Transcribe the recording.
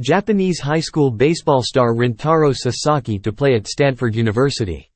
Japanese high school baseball star Rintaro Sasaki to play at Stanford University.